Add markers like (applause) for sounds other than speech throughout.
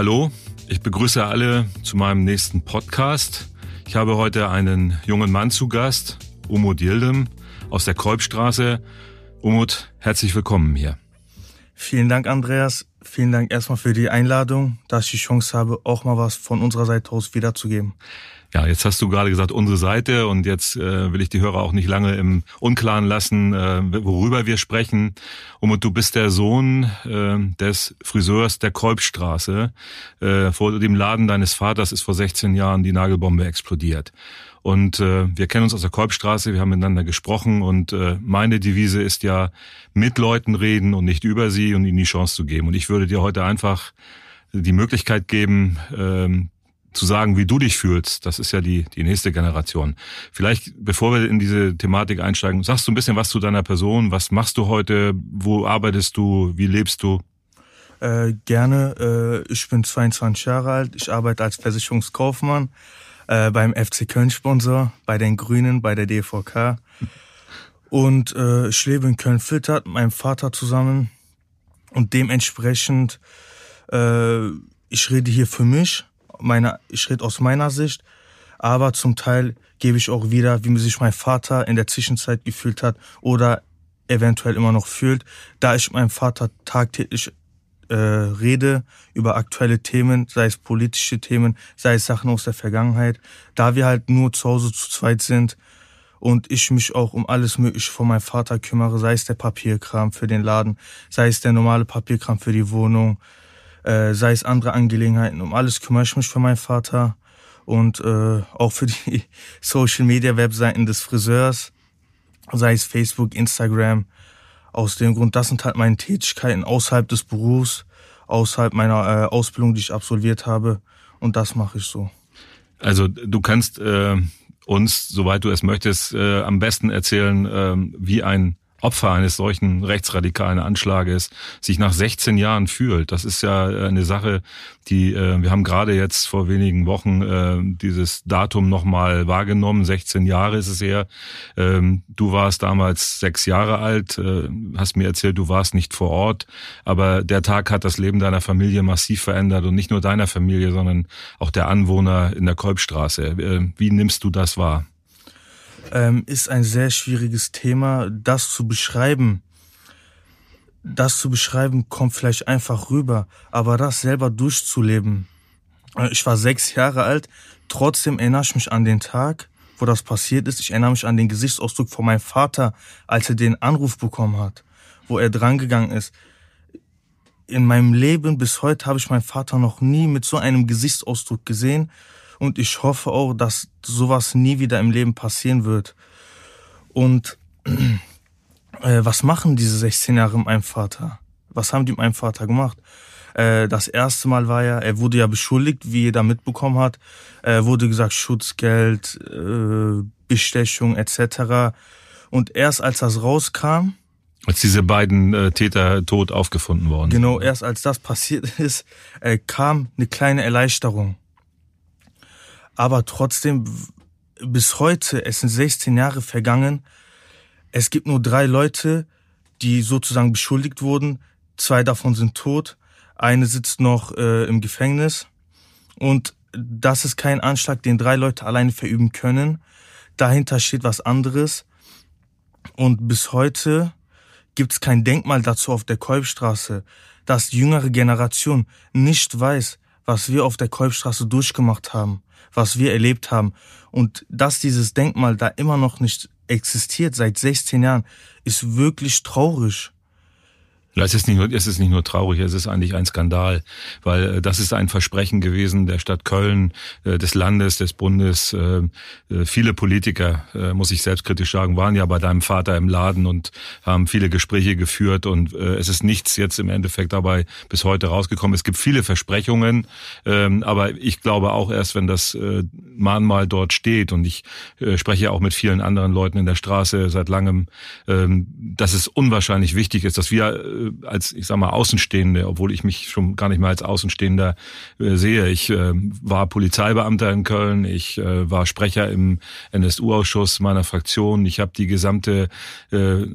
Hallo, ich begrüße alle zu meinem nächsten Podcast. Ich habe heute einen jungen Mann zu Gast, Umut Yildim aus der Kolbstraße. Umut, herzlich willkommen hier. Vielen Dank, Andreas. Vielen Dank erstmal für die Einladung, dass ich die Chance habe, auch mal was von unserer Seite aus wiederzugeben. Ja, jetzt hast du gerade gesagt, unsere Seite und jetzt äh, will ich die Hörer auch nicht lange im Unklaren lassen, äh, worüber wir sprechen. Und du bist der Sohn äh, des Friseurs der Kolbstraße. Äh, vor dem Laden deines Vaters ist vor 16 Jahren die Nagelbombe explodiert. Und äh, wir kennen uns aus der Kolbstraße, wir haben miteinander gesprochen und äh, meine Devise ist ja, mit Leuten reden und nicht über sie und ihnen die Chance zu geben. Und ich würde dir heute einfach die Möglichkeit geben, äh, zu sagen, wie du dich fühlst, das ist ja die, die nächste Generation. Vielleicht, bevor wir in diese Thematik einsteigen, sagst du ein bisschen was zu deiner Person. Was machst du heute? Wo arbeitest du? Wie lebst du? Äh, gerne. Äh, ich bin 22 Jahre alt. Ich arbeite als Versicherungskaufmann äh, beim FC Köln-Sponsor, bei den Grünen, bei der DVK. Und äh, ich lebe in Köln-Filtert mit meinem Vater zusammen. Und dementsprechend, äh, ich rede hier für mich meiner, rede aus meiner Sicht, aber zum Teil gebe ich auch wieder, wie sich mein Vater in der Zwischenzeit gefühlt hat oder eventuell immer noch fühlt, da ich mit meinem Vater tagtäglich äh, rede über aktuelle Themen, sei es politische Themen, sei es Sachen aus der Vergangenheit, da wir halt nur zu Hause zu zweit sind und ich mich auch um alles Mögliche von meinem Vater kümmere, sei es der Papierkram für den Laden, sei es der normale Papierkram für die Wohnung, äh, sei es andere Angelegenheiten. Um alles kümmere ich mich für meinen Vater und äh, auch für die (laughs) Social Media Webseiten des Friseurs, sei es Facebook, Instagram. Aus dem Grund, das sind halt meine Tätigkeiten außerhalb des Berufs, außerhalb meiner äh, Ausbildung, die ich absolviert habe. Und das mache ich so. Also du kannst äh, uns, soweit du es möchtest, äh, am besten erzählen, äh, wie ein Opfer eines solchen rechtsradikalen Anschlages sich nach 16 Jahren fühlt. Das ist ja eine Sache, die äh, wir haben gerade jetzt vor wenigen Wochen äh, dieses Datum nochmal wahrgenommen. 16 Jahre ist es her. Ähm, du warst damals sechs Jahre alt, äh, hast mir erzählt, du warst nicht vor Ort, aber der Tag hat das Leben deiner Familie massiv verändert und nicht nur deiner Familie, sondern auch der Anwohner in der Kolbstraße. Äh, wie nimmst du das wahr? Ähm, ist ein sehr schwieriges Thema. Das zu beschreiben, das zu beschreiben, kommt vielleicht einfach rüber, aber das selber durchzuleben. Äh, ich war sechs Jahre alt, trotzdem erinnere ich mich an den Tag, wo das passiert ist. Ich erinnere mich an den Gesichtsausdruck von meinem Vater, als er den Anruf bekommen hat, wo er drangegangen ist. In meinem Leben bis heute habe ich meinen Vater noch nie mit so einem Gesichtsausdruck gesehen und ich hoffe auch, dass sowas nie wieder im Leben passieren wird. Und (clears throat) äh, was machen diese 16 Jahre mit meinem Vater? Was haben die mit meinem Vater gemacht? Äh, das erste Mal war ja, er wurde ja beschuldigt, wie jeder mitbekommen hat. Er wurde gesagt, Schutzgeld, äh, Bestechung etc. Und erst als das rauskam, als diese beiden äh, Täter tot aufgefunden worden Genau, erst als das passiert (laughs) ist, äh, kam eine kleine Erleichterung. Aber trotzdem, bis heute, es sind 16 Jahre vergangen, es gibt nur drei Leute, die sozusagen beschuldigt wurden. Zwei davon sind tot, eine sitzt noch äh, im Gefängnis. Und das ist kein Anschlag, den drei Leute alleine verüben können. Dahinter steht was anderes. Und bis heute gibt es kein Denkmal dazu auf der Kolbstraße, dass die jüngere Generation nicht weiß, was wir auf der Kolbstraße durchgemacht haben was wir erlebt haben. Und dass dieses Denkmal da immer noch nicht existiert seit 16 Jahren, ist wirklich traurig. Es ist, nicht nur, es ist nicht nur traurig, es ist eigentlich ein Skandal, weil äh, das ist ein Versprechen gewesen der Stadt Köln, äh, des Landes, des Bundes. Äh, viele Politiker, muss ich selbstkritisch sagen, waren ja bei deinem Vater im Laden und haben viele Gespräche geführt und es ist nichts jetzt im Endeffekt dabei bis heute rausgekommen. Es gibt viele Versprechungen, ähm, aber ich glaube auch erst, wenn das Mahnmal dort steht und ich spreche auch mit vielen anderen Leuten in der Straße seit langem, ähm, dass es unwahrscheinlich wichtig ist, dass wir äh, als, ich sag mal, Außenstehende, obwohl ich mich schon gar nicht mehr als Außenstehender äh, sehe. Ich äh, war Polizeibeamter in Köln, ich war Sprecher im NSU-Ausschuss meiner Fraktion, ich habe die gesamte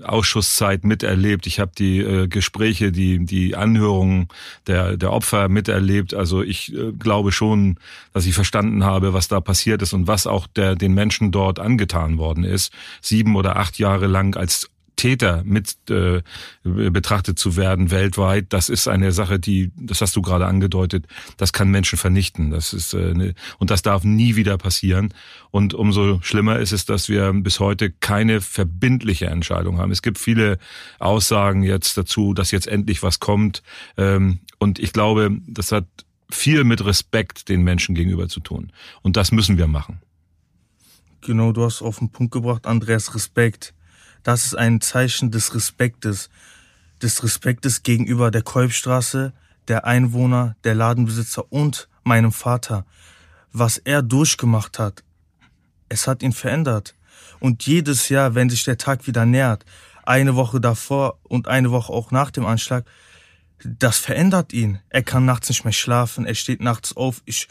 Ausschusszeit miterlebt, ich habe die Gespräche, die, die Anhörungen der, der Opfer miterlebt. Also ich glaube schon, dass ich verstanden habe, was da passiert ist und was auch der, den Menschen dort angetan worden ist. Sieben oder acht Jahre lang als Täter mit äh, betrachtet zu werden weltweit, das ist eine Sache, die, das hast du gerade angedeutet, das kann Menschen vernichten. Das ist äh, ne, und das darf nie wieder passieren. Und umso schlimmer ist es, dass wir bis heute keine verbindliche Entscheidung haben. Es gibt viele Aussagen jetzt dazu, dass jetzt endlich was kommt. Ähm, und ich glaube, das hat viel mit Respekt den Menschen gegenüber zu tun. Und das müssen wir machen. Genau, du hast auf den Punkt gebracht, Andreas, Respekt. Das ist ein Zeichen des Respektes. Des Respektes gegenüber der Kolbstraße, der Einwohner, der Ladenbesitzer und meinem Vater. Was er durchgemacht hat, es hat ihn verändert. Und jedes Jahr, wenn sich der Tag wieder nähert, eine Woche davor und eine Woche auch nach dem Anschlag, das verändert ihn. Er kann nachts nicht mehr schlafen, er steht nachts auf. Ich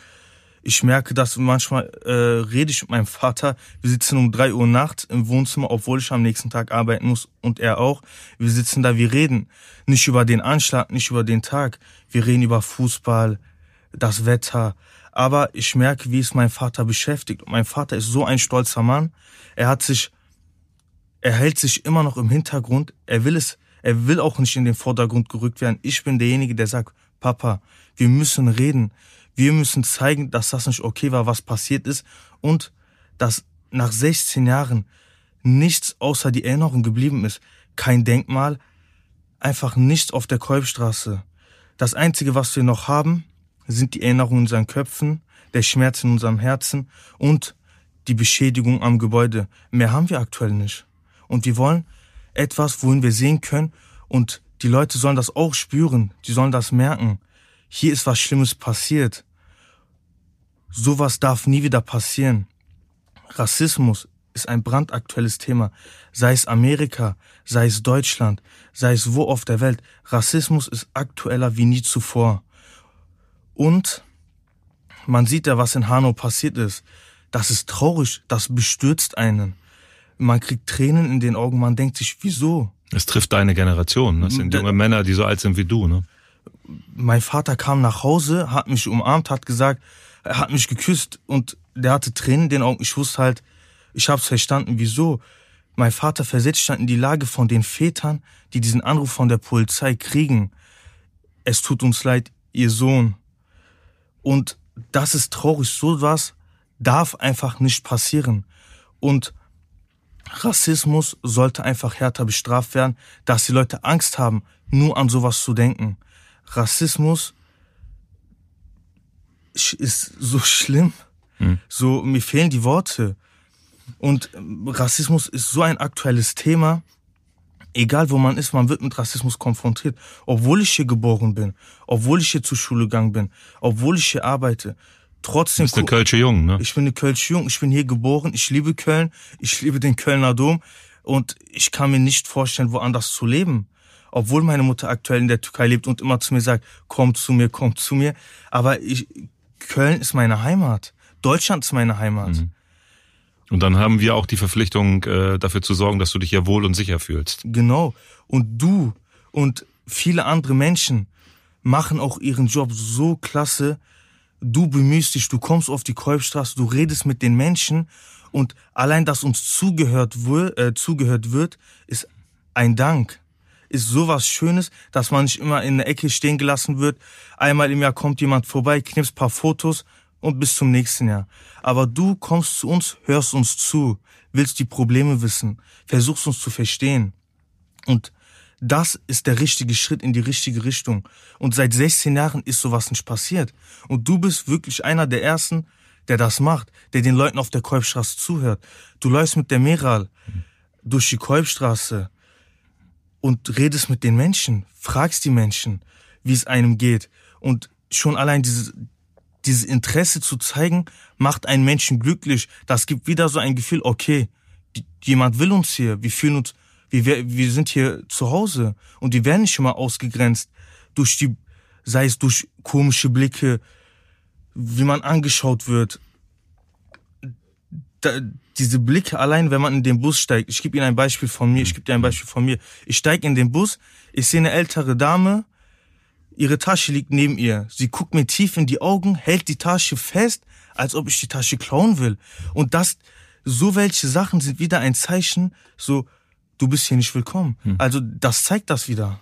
ich merke dass manchmal, äh, rede ich mit meinem Vater. Wir sitzen um drei Uhr nachts im Wohnzimmer, obwohl ich am nächsten Tag arbeiten muss und er auch. Wir sitzen da, wir reden nicht über den Anschlag, nicht über den Tag. Wir reden über Fußball, das Wetter. Aber ich merke, wie es mein Vater beschäftigt. Und mein Vater ist so ein stolzer Mann. Er hat sich, er hält sich immer noch im Hintergrund. Er will es, er will auch nicht in den Vordergrund gerückt werden. Ich bin derjenige, der sagt, Papa, wir müssen reden. Wir müssen zeigen, dass das nicht okay war, was passiert ist und dass nach 16 Jahren nichts außer die Erinnerung geblieben ist. Kein Denkmal, einfach nichts auf der Kolbstraße. Das Einzige, was wir noch haben, sind die Erinnerungen in unseren Köpfen, der Schmerz in unserem Herzen und die Beschädigung am Gebäude. Mehr haben wir aktuell nicht. Und wir wollen etwas, wohin wir sehen können und die Leute sollen das auch spüren, die sollen das merken hier ist was Schlimmes passiert. Sowas darf nie wieder passieren. Rassismus ist ein brandaktuelles Thema. Sei es Amerika, sei es Deutschland, sei es wo auf der Welt. Rassismus ist aktueller wie nie zuvor. Und man sieht ja, was in Hanau passiert ist. Das ist traurig, das bestürzt einen. Man kriegt Tränen in den Augen, man denkt sich, wieso? Es trifft deine Generation. Das sind junge Männer, die so alt sind wie du, ne? Mein Vater kam nach Hause, hat mich umarmt, hat gesagt, er hat mich geküsst und der hatte Tränen in den Augen. Ich wusste halt, ich hab's verstanden, wieso. Mein Vater versetzt stand in die Lage von den Vätern, die diesen Anruf von der Polizei kriegen. Es tut uns leid, ihr Sohn. Und das ist traurig. So was darf einfach nicht passieren. Und Rassismus sollte einfach härter bestraft werden, dass die Leute Angst haben, nur an sowas zu denken. Rassismus ist so schlimm. Hm. So, mir fehlen die Worte. Und Rassismus ist so ein aktuelles Thema. Egal wo man ist, man wird mit Rassismus konfrontiert. Obwohl ich hier geboren bin, obwohl ich hier zur Schule gegangen bin, obwohl ich hier arbeite. Trotzdem. Du bist eine Kölsche Jung, ne? Ich bin eine Kölsche Jung, ich bin hier geboren, ich liebe Köln, ich liebe den Kölner Dom und ich kann mir nicht vorstellen, woanders zu leben obwohl meine Mutter aktuell in der Türkei lebt und immer zu mir sagt, komm zu mir, komm zu mir. Aber ich, Köln ist meine Heimat. Deutschland ist meine Heimat. Mhm. Und dann haben wir auch die Verpflichtung, äh, dafür zu sorgen, dass du dich ja wohl und sicher fühlst. Genau. Und du und viele andere Menschen machen auch ihren Job so klasse. Du bemühst dich, du kommst auf die Kolbstraße, du redest mit den Menschen und allein, dass uns zugehört, äh, zugehört wird, ist ein Dank ist sowas Schönes, dass man nicht immer in der Ecke stehen gelassen wird. Einmal im Jahr kommt jemand vorbei, knipst paar Fotos und bis zum nächsten Jahr. Aber du kommst zu uns, hörst uns zu, willst die Probleme wissen, versuchst uns zu verstehen. Und das ist der richtige Schritt in die richtige Richtung. Und seit 16 Jahren ist sowas nicht passiert. Und du bist wirklich einer der Ersten, der das macht, der den Leuten auf der Kolbstraße zuhört. Du läufst mit der Meral durch die Kolbstraße, und redest mit den Menschen, fragst die Menschen, wie es einem geht. Und schon allein dieses, dieses Interesse zu zeigen, macht einen Menschen glücklich. Das gibt wieder so ein Gefühl, okay, jemand will uns hier, wir fühlen uns, Wir, wir sind hier zu Hause und die werden nicht immer ausgegrenzt durch die, sei es durch komische Blicke, wie man angeschaut wird. Da, diese Blicke allein, wenn man in den Bus steigt. Ich gebe Ihnen ein Beispiel von mir. Ich gebe dir ein Beispiel von mir. Ich steige in den Bus, ich sehe eine ältere Dame, ihre Tasche liegt neben ihr. Sie guckt mir tief in die Augen, hält die Tasche fest, als ob ich die Tasche klauen will. Und das, so welche Sachen sind wieder ein Zeichen, so, du bist hier nicht willkommen. Hm. Also das zeigt das wieder.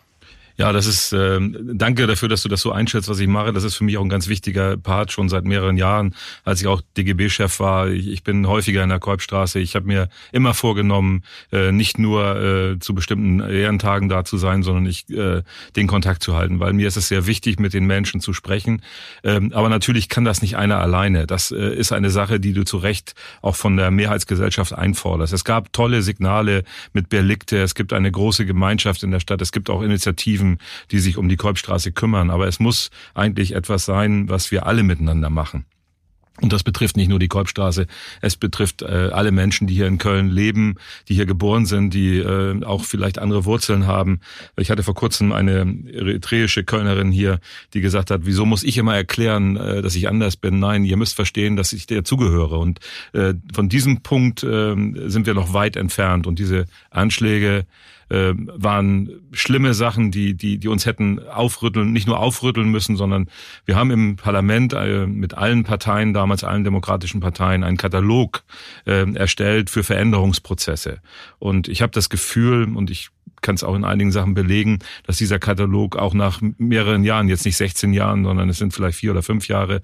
Ja, das ist, äh, danke dafür, dass du das so einschätzt, was ich mache. Das ist für mich auch ein ganz wichtiger Part schon seit mehreren Jahren, als ich auch DGB-Chef war. Ich, ich, bin häufiger in der Kolbstraße. Ich habe mir immer vorgenommen, äh, nicht nur äh, zu bestimmten Ehrentagen da zu sein, sondern ich, äh, den Kontakt zu halten, weil mir ist es sehr wichtig, mit den Menschen zu sprechen. Ähm, aber natürlich kann das nicht einer alleine. Das äh, ist eine Sache, die du zu Recht auch von der Mehrheitsgesellschaft einforderst. Es gab tolle Signale mit Berlikte. Es gibt eine große Gemeinschaft in der Stadt. Es gibt auch Initiativen, Die sich um die Kolbstraße kümmern. Aber es muss eigentlich etwas sein, was wir alle miteinander machen. Und das betrifft nicht nur die Kolbstraße, es betrifft äh, alle Menschen, die hier in Köln leben, die hier geboren sind, die äh, auch vielleicht andere Wurzeln haben. Ich hatte vor kurzem eine eritreische Kölnerin hier, die gesagt hat, wieso muss ich immer erklären, äh, dass ich anders bin? Nein, ihr müsst verstehen, dass ich dir zugehöre. Und äh, von diesem Punkt äh, sind wir noch weit entfernt. Und diese Anschläge äh, waren schlimme Sachen, die, die, die uns hätten aufrütteln, nicht nur aufrütteln müssen, sondern wir haben im Parlament äh, mit allen Parteien, damals allen demokratischen Parteien, einen Katalog äh, erstellt für Veränderungsprozesse. Und ich habe das Gefühl, und ich kann es auch in einigen Sachen belegen, dass dieser Katalog auch nach mehreren Jahren, jetzt nicht 16 Jahren, sondern es sind vielleicht vier oder fünf Jahre,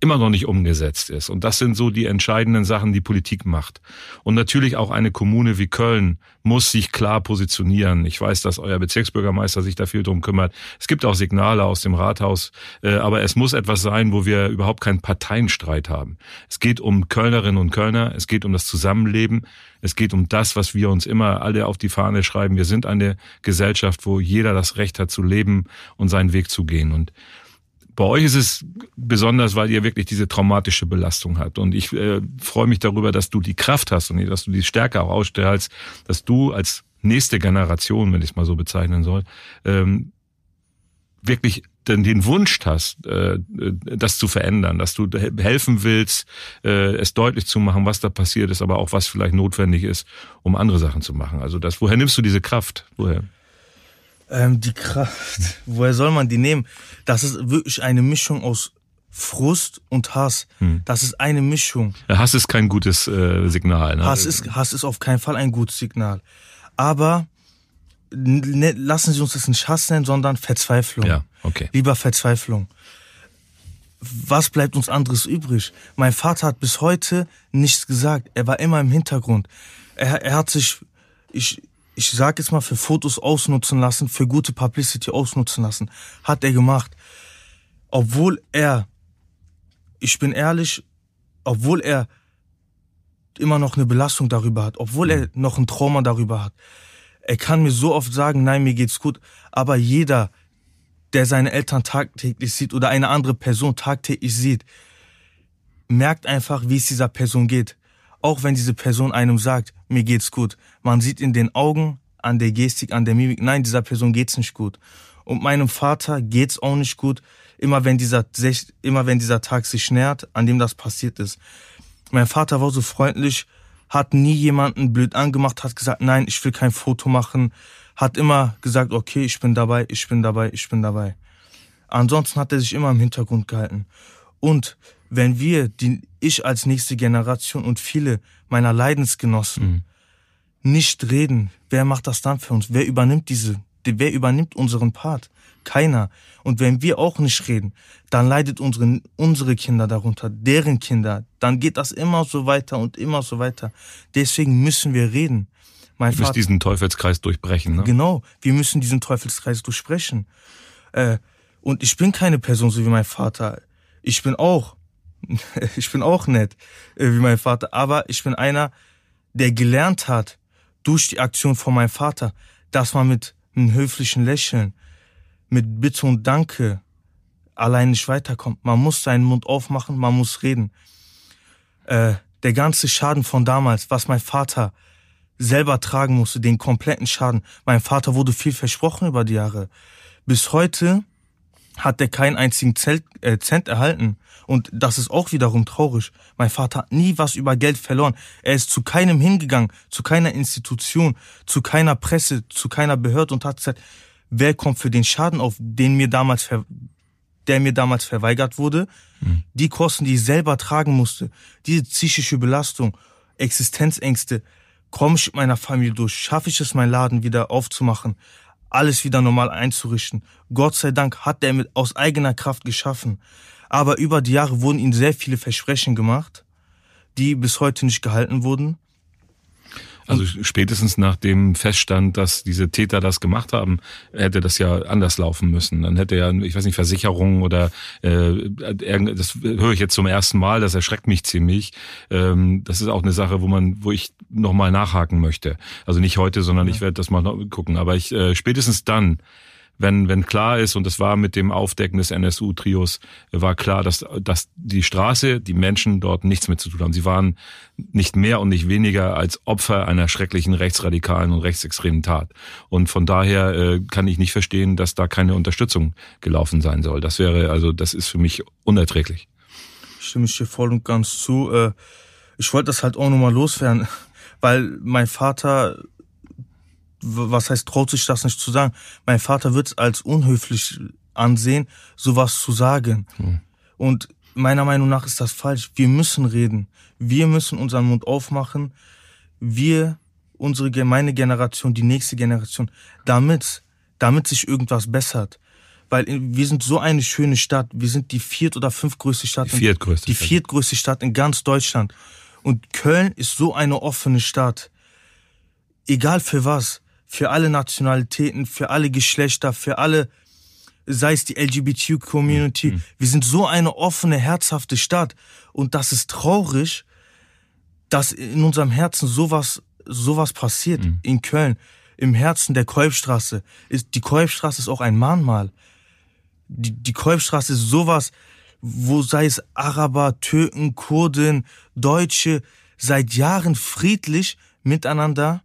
immer noch nicht umgesetzt ist. Und das sind so die entscheidenden Sachen, die Politik macht. Und natürlich auch eine Kommune wie Köln muss sich klar positionieren. Ich weiß, dass euer Bezirksbürgermeister sich da viel drum kümmert. Es gibt auch Signale aus dem Rathaus, äh, aber es muss etwas sein, wo wir überhaupt keinen Parteienstreit haben. Es geht um Kölnerinnen und Kölner, es geht um das Zusammenleben, es geht um das, was wir uns immer alle auf die Fahne schreiben. Wir sind eine Gesellschaft, wo jeder das Recht hat zu leben und seinen Weg zu gehen. Und bei euch ist es besonders, weil ihr wirklich diese traumatische Belastung habt. Und ich äh, freue mich darüber, dass du die Kraft hast und dass du die Stärke auch ausstellst, dass du als nächste Generation, wenn ich es mal so bezeichnen soll, ähm, wirklich den, den Wunsch hast, äh, das zu verändern, dass du helfen willst, äh, es deutlich zu machen, was da passiert ist, aber auch was vielleicht notwendig ist, um andere Sachen zu machen. Also das, woher nimmst du diese Kraft? Woher? Ähm, die Kraft, (laughs) woher soll man die nehmen? Das ist wirklich eine Mischung aus Frust und Hass. Hm. Das ist eine Mischung. Ja, Hass ist kein gutes äh, Signal. Ne? Hass, ist, Hass ist auf keinen Fall ein gutes Signal. Aber lassen Sie uns das nicht Hass nennen, sondern Verzweiflung. Ja, okay. Lieber Verzweiflung. Was bleibt uns anderes übrig? Mein Vater hat bis heute nichts gesagt. Er war immer im Hintergrund. Er, er hat sich, ich, ich sag jetzt mal, für Fotos ausnutzen lassen, für gute Publicity ausnutzen lassen. Hat er gemacht. Obwohl er, ich bin ehrlich, obwohl er immer noch eine Belastung darüber hat, obwohl er noch ein Trauma darüber hat. Er kann mir so oft sagen, nein, mir geht's gut, aber jeder, der seine Eltern tagtäglich sieht oder eine andere Person tagtäglich sieht, merkt einfach, wie es dieser Person geht. Auch wenn diese Person einem sagt, mir geht's gut. Man sieht in den Augen, an der Gestik, an der Mimik, nein, dieser Person geht's nicht gut. Und meinem Vater geht's auch nicht gut, immer wenn dieser, immer wenn dieser Tag sich nähert, an dem das passiert ist. Mein Vater war so freundlich, hat nie jemanden blöd angemacht, hat gesagt, nein, ich will kein Foto machen, hat immer gesagt, okay, ich bin dabei, ich bin dabei, ich bin dabei. Ansonsten hat er sich immer im Hintergrund gehalten. Und wenn wir, die, ich als nächste Generation und viele meiner Leidensgenossen mhm. nicht reden, wer macht das dann für uns? Wer übernimmt diese, wer übernimmt unseren Part? Keiner. Und wenn wir auch nicht reden, dann leidet unsere, unsere Kinder darunter, deren Kinder. Dann geht das immer so weiter und immer so weiter. Deswegen müssen wir reden. Mein du musst diesen Teufelskreis durchbrechen, ne? Genau. Wir müssen diesen Teufelskreis durchbrechen. Äh, und ich bin keine Person so wie mein Vater. Ich bin auch (laughs) ich bin auch nett äh, wie mein Vater, aber ich bin einer, der gelernt hat durch die Aktion von meinem Vater, dass man mit einem höflichen Lächeln, mit Bitte und Danke allein nicht weiterkommt. Man muss seinen Mund aufmachen, man muss reden. Äh, der ganze Schaden von damals, was mein Vater selber tragen musste, den kompletten Schaden. Mein Vater wurde viel versprochen über die Jahre. Bis heute hat er keinen einzigen Zelt, äh, Cent erhalten. Und das ist auch wiederum traurig. Mein Vater hat nie was über Geld verloren. Er ist zu keinem hingegangen, zu keiner Institution, zu keiner Presse, zu keiner Behörde und hat gesagt, wer kommt für den Schaden auf, den mir damals, der mir damals verweigert wurde. Mhm. Die Kosten, die ich selber tragen musste, diese psychische Belastung, Existenzängste, komme ich mit meiner Familie durch, schaffe ich es, meinen Laden wieder aufzumachen, alles wieder normal einzurichten. Gott sei Dank hat er mit aus eigener Kraft geschaffen. Aber über die Jahre wurden ihm sehr viele Versprechen gemacht, die bis heute nicht gehalten wurden. Also spätestens nachdem feststand, dass diese Täter das gemacht haben, hätte das ja anders laufen müssen. Dann hätte ja, ich weiß nicht, Versicherungen oder äh, das höre ich jetzt zum ersten Mal, das erschreckt mich ziemlich. Ähm, das ist auch eine Sache, wo man, wo ich nochmal nachhaken möchte. Also nicht heute, sondern ja. ich werde das mal noch gucken. Aber ich äh, spätestens dann wenn, wenn klar ist, und das war mit dem Aufdecken des NSU-Trios, war klar, dass, dass die Straße, die Menschen dort nichts mit zu tun haben. Sie waren nicht mehr und nicht weniger als Opfer einer schrecklichen rechtsradikalen und rechtsextremen Tat. Und von daher äh, kann ich nicht verstehen, dass da keine Unterstützung gelaufen sein soll. Das wäre, also, das ist für mich unerträglich. Stimme ich dir voll und ganz zu. Äh, ich wollte das halt auch nochmal loswerden, (laughs) weil mein Vater was heißt, traut sich das nicht zu sagen? Mein Vater wird es als unhöflich ansehen, sowas zu sagen. Mhm. Und meiner Meinung nach ist das falsch. Wir müssen reden. Wir müssen unseren Mund aufmachen. Wir, unsere, meine Generation, die nächste Generation, damit, damit sich irgendwas bessert. Weil wir sind so eine schöne Stadt. Wir sind die viert- oder fünftgrößte Stadt. Die viertgrößte. In, die viertgrößte Stadt in ganz Deutschland. Und Köln ist so eine offene Stadt. Egal für was für alle Nationalitäten, für alle Geschlechter, für alle, sei es die LGBTQ-Community. Mhm. Wir sind so eine offene, herzhafte Stadt. Und das ist traurig, dass in unserem Herzen sowas, sowas passiert. Mhm. In Köln, im Herzen der Kolbstraße. Ist, die Kolbstraße ist auch ein Mahnmal. Die, die Kolbstraße ist sowas, wo sei es Araber, Türken, Kurden, Deutsche, seit Jahren friedlich miteinander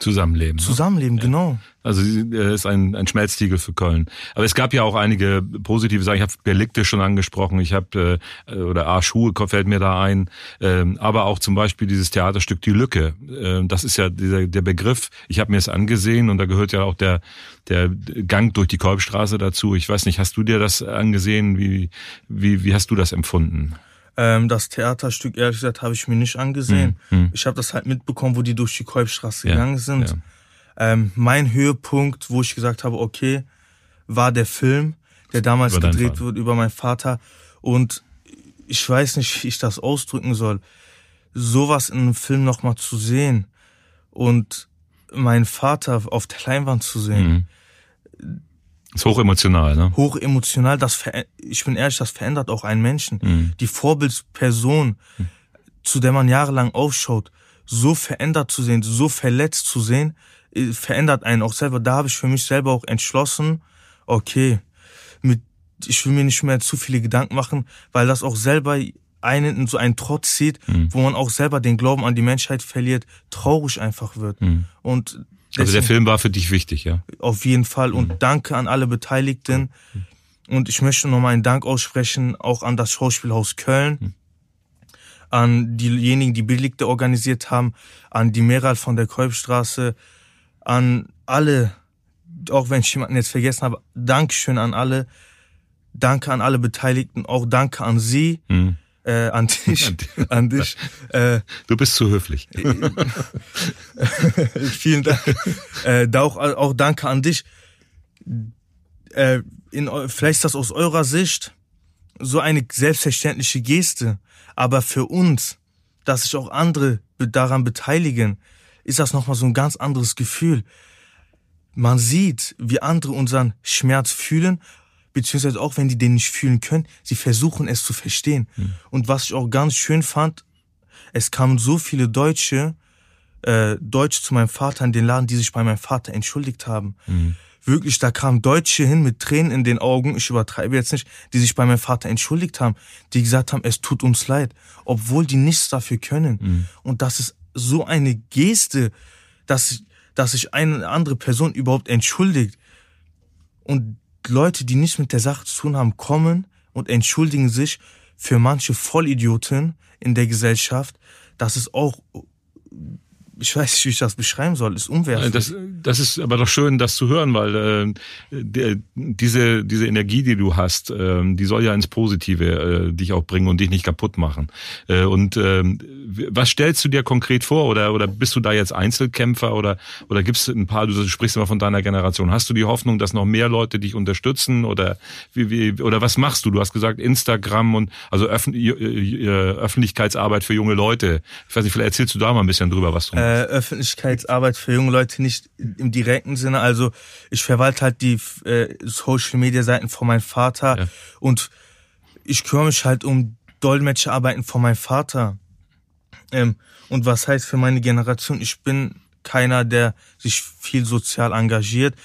Zusammenleben. Zusammenleben, ne? genau. Also er ist ein, ein Schmelztiegel für Köln. Aber es gab ja auch einige positive Sachen. Ich habe Belikte schon angesprochen. Ich habe äh, oder Arschhuhe fällt mir da ein. Ähm, aber auch zum Beispiel dieses Theaterstück Die Lücke. Ähm, das ist ja dieser, der Begriff. Ich habe mir es angesehen und da gehört ja auch der der Gang durch die Kolbstraße dazu. Ich weiß nicht, hast du dir das angesehen? Wie wie wie hast du das empfunden? Ähm, das Theaterstück, ehrlich gesagt, habe ich mir nicht angesehen. Mhm. Ich habe das halt mitbekommen, wo die durch die Kolbstraße ja, gegangen sind. Ja. Ähm, mein Höhepunkt, wo ich gesagt habe, okay, war der Film, der damals über gedreht wurde über meinen Vater. Und ich weiß nicht, wie ich das ausdrücken soll. Sowas in einem Film nochmal zu sehen und meinen Vater auf der Leinwand zu sehen. Mhm ist hochemotional, ne? Hochemotional, das ich bin ehrlich, das verändert auch einen Menschen. Mhm. Die Vorbildsperson, mhm. zu der man jahrelang aufschaut, so verändert zu sehen, so verletzt zu sehen, äh, verändert einen auch selber. Da habe ich für mich selber auch entschlossen, okay, mit, ich will mir nicht mehr zu viele Gedanken machen, weil das auch selber einen in so einen Trotz zieht, mhm. wo man auch selber den Glauben an die Menschheit verliert, traurig einfach wird. Mhm. Und also der Film war für dich wichtig, ja? Auf jeden Fall. Und mhm. danke an alle Beteiligten. Mhm. Und ich möchte nochmal einen Dank aussprechen, auch an das Schauspielhaus Köln, mhm. an diejenigen, die Billigte organisiert haben, an die Meral von der Kolbstraße, an alle, auch wenn ich jemanden jetzt vergessen habe, Dankeschön an alle. Danke an alle Beteiligten, auch danke an Sie. Äh, an dich, an dich. Äh, du bist zu höflich. (laughs) vielen Dank. Äh, da auch, auch danke an dich. Äh, in, vielleicht ist das aus eurer Sicht so eine selbstverständliche Geste, aber für uns, dass sich auch andere daran beteiligen, ist das nochmal so ein ganz anderes Gefühl. Man sieht, wie andere unseren Schmerz fühlen beziehungsweise auch wenn die den nicht fühlen können, sie versuchen es zu verstehen. Mhm. Und was ich auch ganz schön fand, es kamen so viele Deutsche, äh, Deutsche zu meinem Vater in den Laden, die sich bei meinem Vater entschuldigt haben. Mhm. Wirklich, da kamen Deutsche hin mit Tränen in den Augen, ich übertreibe jetzt nicht, die sich bei meinem Vater entschuldigt haben, die gesagt haben, es tut uns leid, obwohl die nichts dafür können. Mhm. Und das ist so eine Geste, dass, dass sich eine andere Person überhaupt entschuldigt. Und Leute, die nichts mit der Sache zu tun haben, kommen und entschuldigen sich für manche Vollidioten in der Gesellschaft. Das ist auch ich weiß nicht, wie ich das beschreiben soll, ist unwertvoll. Das, das ist aber doch schön, das zu hören, weil äh, diese, diese Energie, die du hast, äh, die soll ja ins Positive äh, dich auch bringen und dich nicht kaputt machen. Äh, und äh, was stellst du dir konkret vor? Oder, oder bist du da jetzt Einzelkämpfer oder, oder gibt es ein paar, du sprichst immer von deiner Generation, hast du die Hoffnung, dass noch mehr Leute dich unterstützen? Oder, wie, wie, oder was machst du? Du hast gesagt, Instagram und also Öffn äh, äh, Öffentlichkeitsarbeit für junge Leute. Ich weiß nicht, vielleicht erzählst du da mal ein bisschen drüber, was du machst. Äh, Öffentlichkeitsarbeit für junge Leute nicht im direkten Sinne. Also ich verwalte halt die äh, Social Media Seiten von meinem Vater ja. und ich kümmere mich halt um Dolmetscherarbeiten von meinem Vater. Ähm, und was heißt für meine Generation, ich bin keiner, der sich viel sozial engagiert,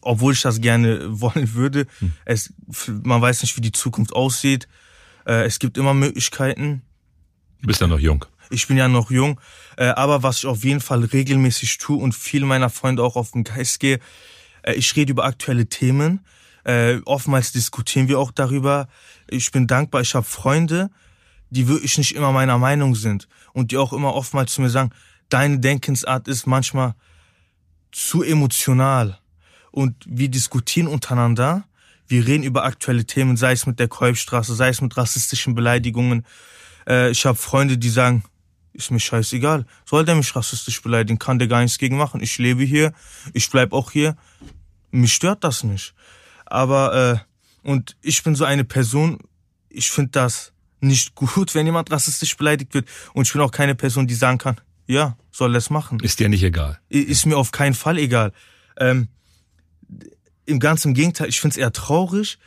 obwohl ich das gerne (laughs) wollen würde. Hm. Es, man weiß nicht, wie die Zukunft aussieht. Äh, es gibt immer Möglichkeiten. Du bist ja noch jung. Ich bin ja noch jung, äh, aber was ich auf jeden Fall regelmäßig tue und viele meiner Freunde auch auf den Geist gehe, äh, ich rede über aktuelle Themen. Äh, oftmals diskutieren wir auch darüber. Ich bin dankbar, ich habe Freunde, die wirklich nicht immer meiner Meinung sind und die auch immer oftmals zu mir sagen, deine Denkensart ist manchmal zu emotional. Und wir diskutieren untereinander. Wir reden über aktuelle Themen, sei es mit der Kolbstraße, sei es mit rassistischen Beleidigungen. Äh, ich habe Freunde, die sagen, ist mir scheißegal. Soll der mich rassistisch beleidigen? Kann der gar nichts gegen machen. Ich lebe hier, ich bleib auch hier. Mich stört das nicht. Aber, äh, und ich bin so eine Person, ich finde das nicht (laughs) gut, wenn jemand rassistisch beleidigt wird. Und ich bin auch keine Person, die sagen kann, ja, soll das machen. Ist dir nicht egal? Ist mir auf keinen Fall egal. Ähm, Im ganzen Gegenteil, ich finde es eher traurig,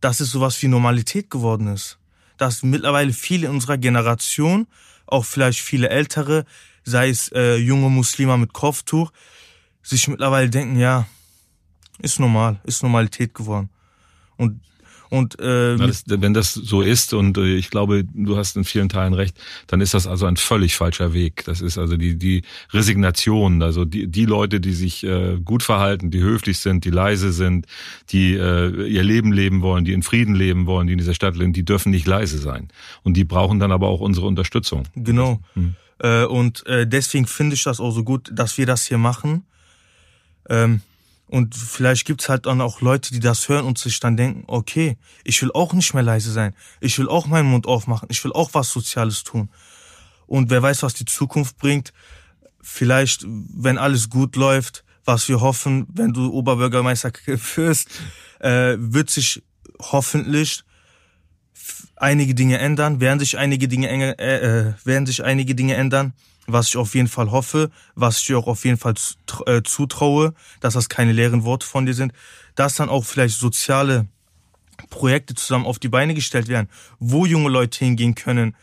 dass es sowas wie Normalität geworden ist. Dass mittlerweile viele in unserer Generation auch vielleicht viele Ältere, sei es äh, junge Muslime mit Kopftuch, sich mittlerweile denken, ja, ist normal, ist Normalität geworden. Und und äh, Na, das, wenn das so ist und äh, ich glaube, du hast in vielen Teilen recht, dann ist das also ein völlig falscher Weg. Das ist also die die Resignation, also die die Leute, die sich äh, gut verhalten, die höflich sind, die leise sind, die äh, ihr Leben leben wollen, die in Frieden leben wollen, die in dieser Stadt leben, die dürfen nicht leise sein und die brauchen dann aber auch unsere Unterstützung. Genau. Hm. Äh, und äh, deswegen finde ich das auch so gut, dass wir das hier machen. Ähm, und vielleicht gibt's halt dann auch Leute, die das hören und sich dann denken, okay, ich will auch nicht mehr leise sein. Ich will auch meinen Mund aufmachen. Ich will auch was Soziales tun. Und wer weiß, was die Zukunft bringt. Vielleicht, wenn alles gut läuft, was wir hoffen, wenn du Oberbürgermeister (laughs) wirst, äh, wird sich hoffentlich einige Dinge ändern, werden sich einige Dinge, äh, äh, werden sich einige Dinge ändern was ich auf jeden Fall hoffe, was ich dir auch auf jeden Fall äh, zutraue, dass das keine leeren Worte von dir sind, dass dann auch vielleicht soziale Projekte zusammen auf die Beine gestellt werden, wo junge Leute hingehen können,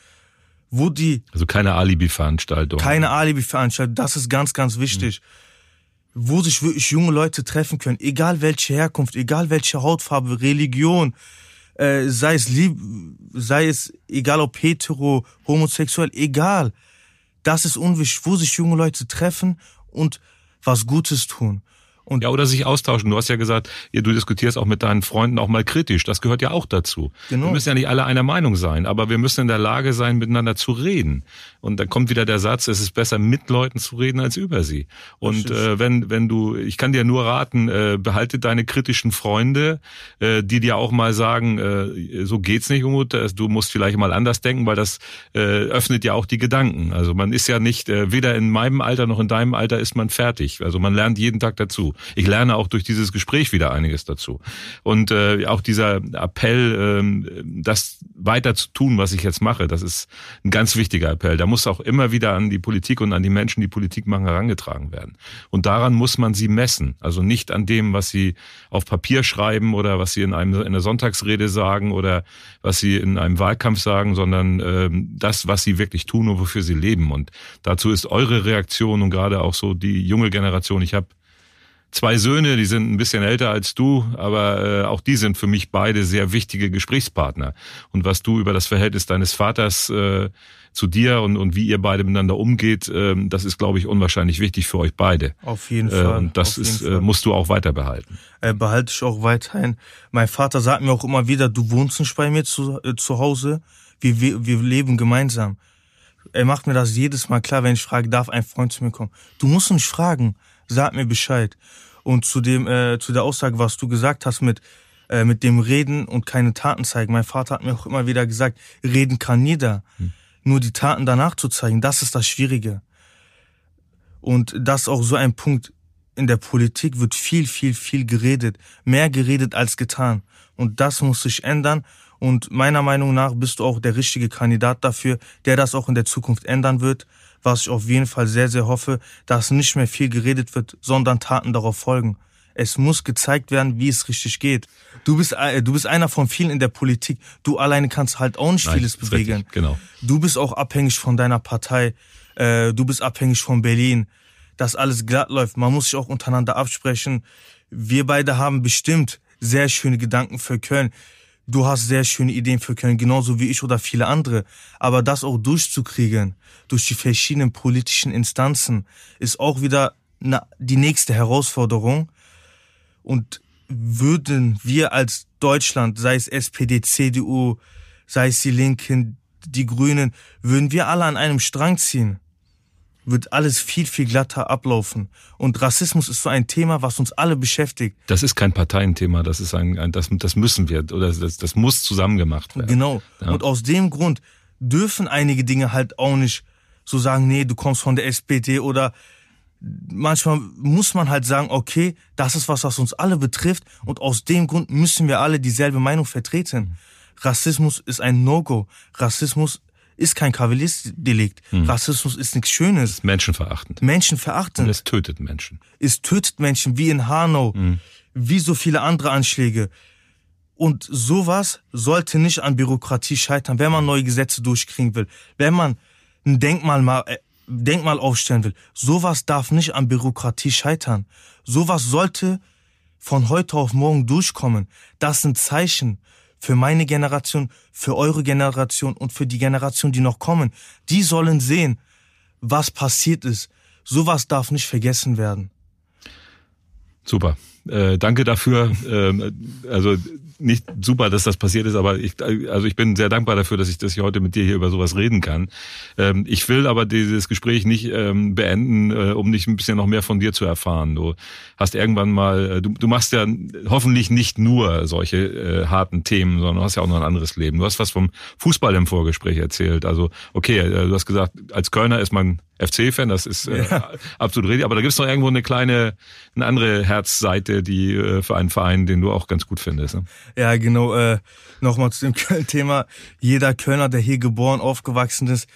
wo die... Also keine Alibi-Veranstaltung. Keine Alibi-Veranstaltung, das ist ganz, ganz wichtig. Mhm. Wo sich wirklich junge Leute treffen können, egal welche Herkunft, egal welche Hautfarbe, Religion, äh, sei es lieb, sei es egal ob hetero, homosexuell, egal. Das ist unwichtig, wo sich junge Leute treffen und was Gutes tun. Und ja, oder sich austauschen. Du hast ja gesagt, du diskutierst auch mit deinen Freunden auch mal kritisch. Das gehört ja auch dazu. Genau. Wir müssen ja nicht alle einer Meinung sein, aber wir müssen in der Lage sein, miteinander zu reden. Und dann kommt wieder der Satz, es ist besser, mit Leuten zu reden, als über sie. Und äh, wenn, wenn du, ich kann dir nur raten, äh, behalte deine kritischen Freunde, äh, die dir auch mal sagen, äh, so geht's nicht, Umut, du musst vielleicht mal anders denken, weil das äh, öffnet ja auch die Gedanken. Also man ist ja nicht, äh, weder in meinem Alter noch in deinem Alter ist man fertig. Also man lernt jeden Tag dazu. Ich lerne auch durch dieses Gespräch wieder einiges dazu. Und äh, auch dieser Appell, äh, das weiter zu tun, was ich jetzt mache, das ist ein ganz wichtiger Appell. Da muss auch immer wieder an die Politik und an die Menschen, die Politik machen, herangetragen werden. Und daran muss man sie messen. Also nicht an dem, was sie auf Papier schreiben oder was sie in, einem, in einer Sonntagsrede sagen oder was sie in einem Wahlkampf sagen, sondern äh, das, was sie wirklich tun und wofür sie leben. Und dazu ist eure Reaktion und gerade auch so die junge Generation. Ich habe zwei Söhne, die sind ein bisschen älter als du, aber äh, auch die sind für mich beide sehr wichtige Gesprächspartner. Und was du über das Verhältnis deines Vaters äh, zu dir und, und wie ihr beide miteinander umgeht, äh, das ist, glaube ich, unwahrscheinlich wichtig für euch beide. Auf jeden Fall. Und das ist, äh, musst du auch weiter behalten. Äh, behalte ich auch weiterhin. Mein Vater sagt mir auch immer wieder, du wohnst nicht bei mir zu, äh, zu Hause, wir, wir, wir leben gemeinsam. Er macht mir das jedes Mal klar, wenn ich frage, darf ein Freund zu mir kommen? Du musst nicht fragen, sag mir Bescheid. Und zu dem, äh, zu der Aussage, was du gesagt hast mit, äh, mit dem Reden und keine Taten zeigen. Mein Vater hat mir auch immer wieder gesagt, reden kann jeder. Hm. Nur die Taten danach zu zeigen, das ist das Schwierige. Und das ist auch so ein Punkt. In der Politik wird viel, viel, viel geredet. Mehr geredet als getan. Und das muss sich ändern. Und meiner Meinung nach bist du auch der richtige Kandidat dafür, der das auch in der Zukunft ändern wird. Was ich auf jeden Fall sehr, sehr hoffe, dass nicht mehr viel geredet wird, sondern Taten darauf folgen. Es muss gezeigt werden, wie es richtig geht. Du bist, äh, du bist einer von vielen in der Politik. Du alleine kannst halt auch nicht Nein, vieles bewegen. Richtig, genau. Du bist auch abhängig von deiner Partei. Äh, du bist abhängig von Berlin. Dass alles glatt läuft. Man muss sich auch untereinander absprechen. Wir beide haben bestimmt sehr schöne Gedanken für Köln. Du hast sehr schöne Ideen für Köln, genauso wie ich oder viele andere. Aber das auch durchzukriegen durch die verschiedenen politischen Instanzen ist auch wieder die nächste Herausforderung. Und würden wir als Deutschland, sei es SPD, CDU, sei es die Linken, die Grünen, würden wir alle an einem Strang ziehen, wird alles viel, viel glatter ablaufen. Und Rassismus ist so ein Thema, was uns alle beschäftigt. Das ist kein Parteienthema, das ist ein, ein das, das müssen wir, oder das, das muss zusammen gemacht werden. Genau. Ja. Und aus dem Grund dürfen einige Dinge halt auch nicht so sagen, nee, du kommst von der SPD oder manchmal muss man halt sagen, okay, das ist was, was uns alle betrifft und aus dem Grund müssen wir alle dieselbe Meinung vertreten. Rassismus ist ein No-Go. Rassismus ist kein Kavaliersdelikt. Hm. Rassismus ist nichts Schönes. Ist menschenverachtend. Menschenverachtend. Und es tötet Menschen. Es tötet Menschen, wie in Hanau, hm. wie so viele andere Anschläge. Und sowas sollte nicht an Bürokratie scheitern, wenn man neue Gesetze durchkriegen will. Wenn man ein Denkmal mal äh, Denkmal aufstellen will. Sowas darf nicht an Bürokratie scheitern. Sowas sollte von heute auf morgen durchkommen. Das sind Zeichen für meine Generation, für eure Generation und für die Generation, die noch kommen. Die sollen sehen, was passiert ist. Sowas darf nicht vergessen werden. Super. Äh, danke dafür. Ähm, also nicht super, dass das passiert ist, aber ich, also ich bin sehr dankbar dafür, dass ich, dass ich heute mit dir hier über sowas reden kann. Ähm, ich will aber dieses Gespräch nicht ähm, beenden, äh, um nicht ein bisschen noch mehr von dir zu erfahren. Du hast irgendwann mal, äh, du, du machst ja hoffentlich nicht nur solche äh, harten Themen, sondern du hast ja auch noch ein anderes Leben. Du hast was vom Fußball im Vorgespräch erzählt. Also okay, äh, du hast gesagt, als Kölner ist man FC-Fan, das ist äh, ja. absolut richtig. Aber da gibt's noch irgendwo eine kleine, eine andere Herzseite, die äh, für einen Verein, den du auch ganz gut findest. Ne? Ja, genau. Äh, Nochmal zu dem (laughs) Köln-Thema. Jeder Kölner, der hier geboren, aufgewachsen ist,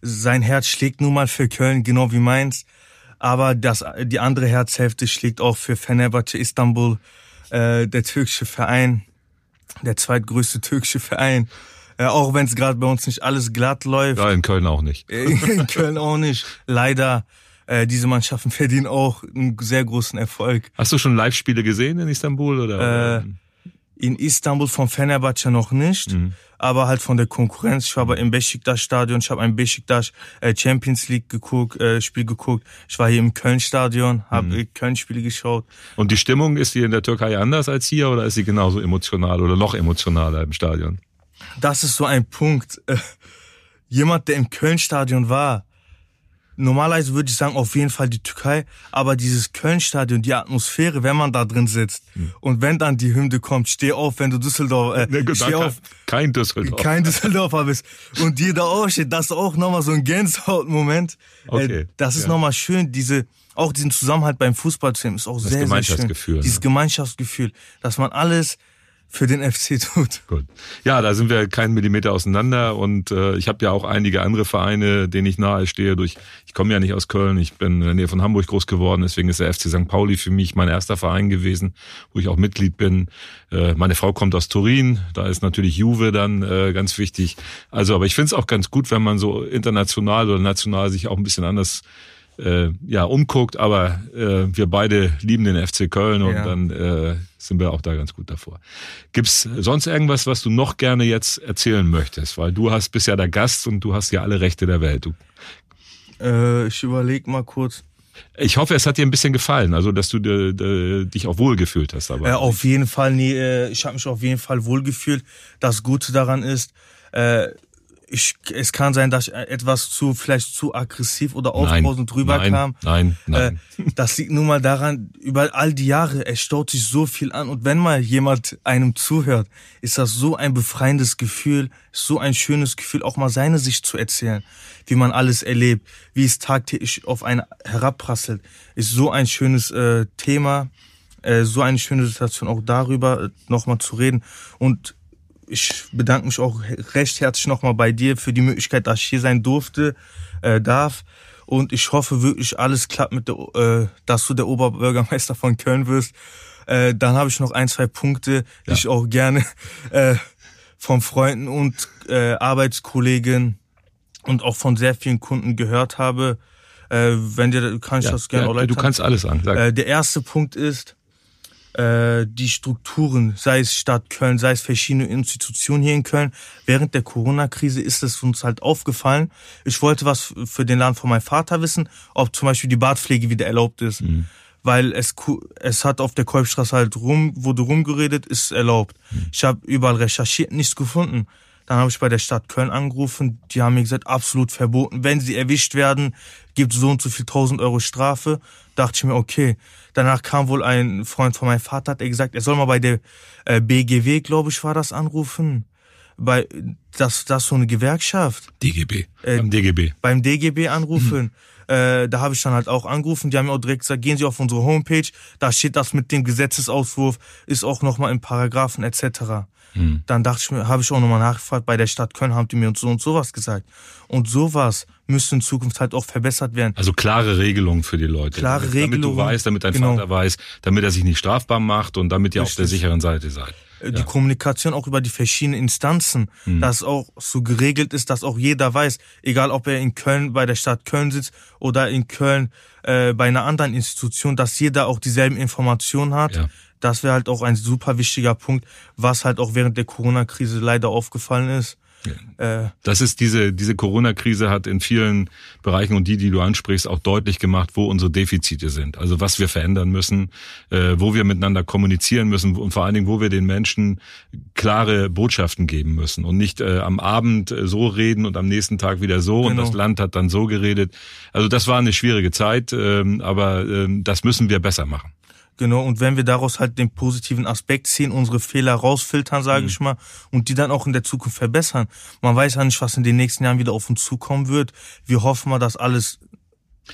sein Herz schlägt nun mal für Köln, genau wie meins. Aber das, die andere Herzhälfte schlägt auch für Fenerbahce Istanbul, äh, der türkische Verein, der zweitgrößte türkische Verein. Äh, auch wenn es gerade bei uns nicht alles glatt läuft. Ja, in Köln auch nicht. in Köln auch nicht. Leider. Äh, diese Mannschaften (laughs) verdienen auch einen sehr großen Erfolg. Hast du schon Live-Spiele gesehen in Istanbul oder? Äh, in Istanbul von Fenerbahce noch nicht, mhm. aber halt von der Konkurrenz. Ich war aber im Besiktas Stadion, ich habe ein Besiktas äh, Champions League geguckt, äh, Spiel geguckt. Ich war hier im Köln Stadion, habe mhm. Köln Spiele geschaut. Und die Stimmung ist die in der Türkei anders als hier oder ist sie genauso emotional oder noch emotionaler im Stadion? das ist so ein Punkt. Äh, jemand, der im Köln-Stadion war, normalerweise würde ich sagen, auf jeden Fall die Türkei, aber dieses Köln-Stadion, die Atmosphäre, wenn man da drin sitzt hm. und wenn dann die Hymne kommt, steh auf, wenn du Düsseldorf, äh, nee, steh auf. Kein Düsseldorf. Kein Düsseldorfer bist. Und dir da aufsteht, das ist auch nochmal so ein Gänsehaut-Moment. Äh, okay. Äh, das ist ja. nochmal schön, diese, auch diesen Zusammenhalt beim Fußball zu ist auch das sehr, sehr schön. Dieses ne? Gemeinschaftsgefühl, dass man alles für den FC tut. Gut. Ja, da sind wir keinen Millimeter auseinander und äh, ich habe ja auch einige andere Vereine, denen ich nahe stehe. Durch, ich komme ja nicht aus Köln, ich bin in der Nähe von Hamburg groß geworden, deswegen ist der FC St. Pauli für mich mein erster Verein gewesen, wo ich auch Mitglied bin. Äh, meine Frau kommt aus Turin, da ist natürlich Juve dann äh, ganz wichtig. Also, aber ich finde es auch ganz gut, wenn man so international oder national sich auch ein bisschen anders äh, ja umguckt, aber äh, wir beide lieben den FC Köln und ja. dann äh, sind wir auch da ganz gut davor. Gibt's sonst irgendwas, was du noch gerne jetzt erzählen möchtest? Weil du hast bist ja der Gast und du hast ja alle Rechte der Welt. Du äh, ich überlege mal kurz. Ich hoffe, es hat dir ein bisschen gefallen, also dass du de, de, dich auch wohlgefühlt hast. Aber äh, auf jeden Fall, nee, äh, ich habe mich auf jeden Fall wohlgefühlt. Das Gute daran ist, äh, ich, es kann sein, dass ich etwas zu, vielleicht zu aggressiv oder aufbrausend drüber nein, kam. Nein, nein. Äh, das liegt nun mal daran, über all die Jahre, es staut sich so viel an. Und wenn mal jemand einem zuhört, ist das so ein befreiendes Gefühl, so ein schönes Gefühl, auch mal seine Sicht zu erzählen, wie man alles erlebt, wie es tagtäglich auf einen herabprasselt, ist so ein schönes äh, Thema, äh, so eine schöne Situation, auch darüber äh, nochmal zu reden. Und ich bedanke mich auch recht herzlich nochmal bei dir für die Möglichkeit, dass ich hier sein durfte, äh, darf. Und ich hoffe wirklich, alles klappt mit der, äh, dass du der Oberbürgermeister von Köln wirst. Äh, dann habe ich noch ein, zwei Punkte, die ja. ich auch gerne äh, von Freunden und äh, Arbeitskollegen und auch von sehr vielen Kunden gehört habe. Äh, wenn dir kann ich ja, das gerne ja, auch Du kannst alles sagen. Äh, der erste Punkt ist, äh, die Strukturen, sei es Stadt Köln, sei es verschiedene Institutionen hier in Köln. Während der Corona-Krise ist es uns halt aufgefallen. Ich wollte was für den Laden von meinem Vater wissen, ob zum Beispiel die Badpflege wieder erlaubt ist. Mhm. Weil es, es hat auf der Kolbstraße halt rum, wurde rumgeredet, ist erlaubt. Mhm. Ich habe überall recherchiert, nichts gefunden. Dann habe ich bei der Stadt Köln angerufen. Die haben mir gesagt, absolut verboten. Wenn sie erwischt werden, gibt so und so viel tausend Euro Strafe. Dachte ich mir, okay. Danach kam wohl ein Freund von meinem Vater, hat er gesagt, er soll mal bei der äh, BGW, glaube ich, war das anrufen. Bei das das so eine Gewerkschaft. DGB. Äh, beim DGB. Beim DGB anrufen. Mhm. Äh, da habe ich dann halt auch angerufen. Die haben mir auch direkt gesagt, gehen Sie auf unsere Homepage. Da steht das mit dem Gesetzesauswurf, ist auch nochmal in Paragraphen etc. Mhm. Dann dachte ich mir, habe ich auch nochmal nachgefragt, bei der Stadt Köln haben die mir so und sowas gesagt. Und sowas müsste in Zukunft halt auch verbessert werden. Also klare Regelungen für die Leute. Klare damit, Regelungen. Damit du weißt, damit dein genau. Vater weiß, damit er sich nicht strafbar macht und damit ihr Richtig. auf der sicheren Seite seid. Äh, die ja. Kommunikation auch über die verschiedenen Instanzen, mhm. dass auch so geregelt ist, dass auch jeder weiß, egal ob er in Köln bei der Stadt Köln sitzt oder in Köln äh, bei einer anderen Institution, dass jeder auch dieselben Informationen hat. Ja. Das wäre halt auch ein super wichtiger Punkt, was halt auch während der Corona-Krise leider aufgefallen ist. Äh, das ist diese, diese Corona-Krise hat in vielen Bereichen und die, die du ansprichst, auch deutlich gemacht, wo unsere Defizite sind. Also was wir verändern müssen, äh, wo wir miteinander kommunizieren müssen und vor allen Dingen, wo wir den Menschen klare Botschaften geben müssen und nicht äh, am Abend so reden und am nächsten Tag wieder so genau. und das Land hat dann so geredet. Also das war eine schwierige Zeit, ähm, aber ähm, das müssen wir besser machen. Genau, und wenn wir daraus halt den positiven Aspekt ziehen, unsere Fehler rausfiltern, sage mhm. ich mal, und die dann auch in der Zukunft verbessern. Man weiß ja nicht, was in den nächsten Jahren wieder auf uns zukommen wird. Wir hoffen mal, dass alles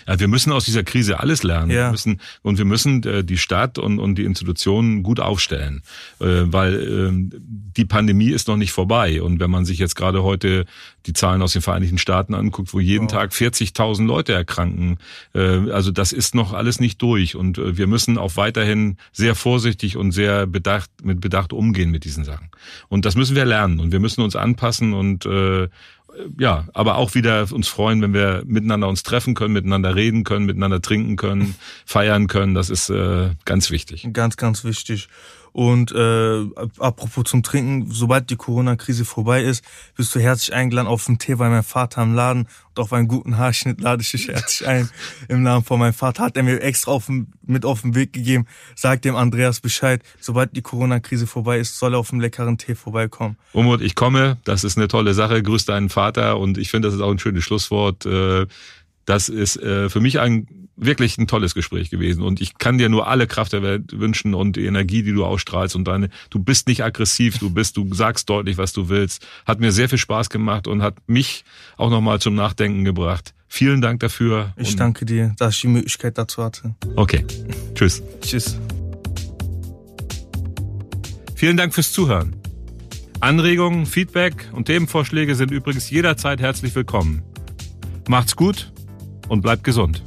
ja, wir müssen aus dieser Krise alles lernen. Ja. Wir müssen, und wir müssen äh, die Stadt und, und die Institutionen gut aufstellen, äh, weil äh, die Pandemie ist noch nicht vorbei. Und wenn man sich jetzt gerade heute die Zahlen aus den Vereinigten Staaten anguckt, wo jeden oh. Tag 40.000 Leute erkranken, äh, also das ist noch alles nicht durch. Und wir müssen auch weiterhin sehr vorsichtig und sehr bedacht, mit Bedacht umgehen mit diesen Sachen. Und das müssen wir lernen. Und wir müssen uns anpassen und ja, aber auch wieder uns freuen, wenn wir miteinander uns treffen können, miteinander reden können, miteinander trinken können, (laughs) feiern können. Das ist äh, ganz wichtig. Ganz, ganz wichtig. Und äh, apropos zum Trinken, sobald die Corona-Krise vorbei ist, bist du herzlich eingeladen auf den Tee bei meinem Vater im Laden und auf einen guten Haarschnitt lade ich dich herzlich ein. (laughs) Im Namen von meinem Vater hat er mir extra auf, mit auf den Weg gegeben. Sag dem Andreas Bescheid, sobald die Corona-Krise vorbei ist, soll er auf dem leckeren Tee vorbeikommen. Umut, ich komme, das ist eine tolle Sache. Grüß deinen Vater und ich finde, das ist auch ein schönes Schlusswort. Äh, das ist äh, für mich ein wirklich ein tolles Gespräch gewesen und ich kann dir nur alle Kraft der Welt wünschen und die Energie, die du ausstrahlst und deine, du bist nicht aggressiv, du bist, du sagst deutlich, was du willst. Hat mir sehr viel Spaß gemacht und hat mich auch nochmal zum Nachdenken gebracht. Vielen Dank dafür. Ich danke dir, dass ich die Möglichkeit dazu hatte. Okay. Tschüss. Tschüss. Vielen Dank fürs Zuhören. Anregungen, Feedback und Themenvorschläge sind übrigens jederzeit herzlich willkommen. Macht's gut und bleibt gesund.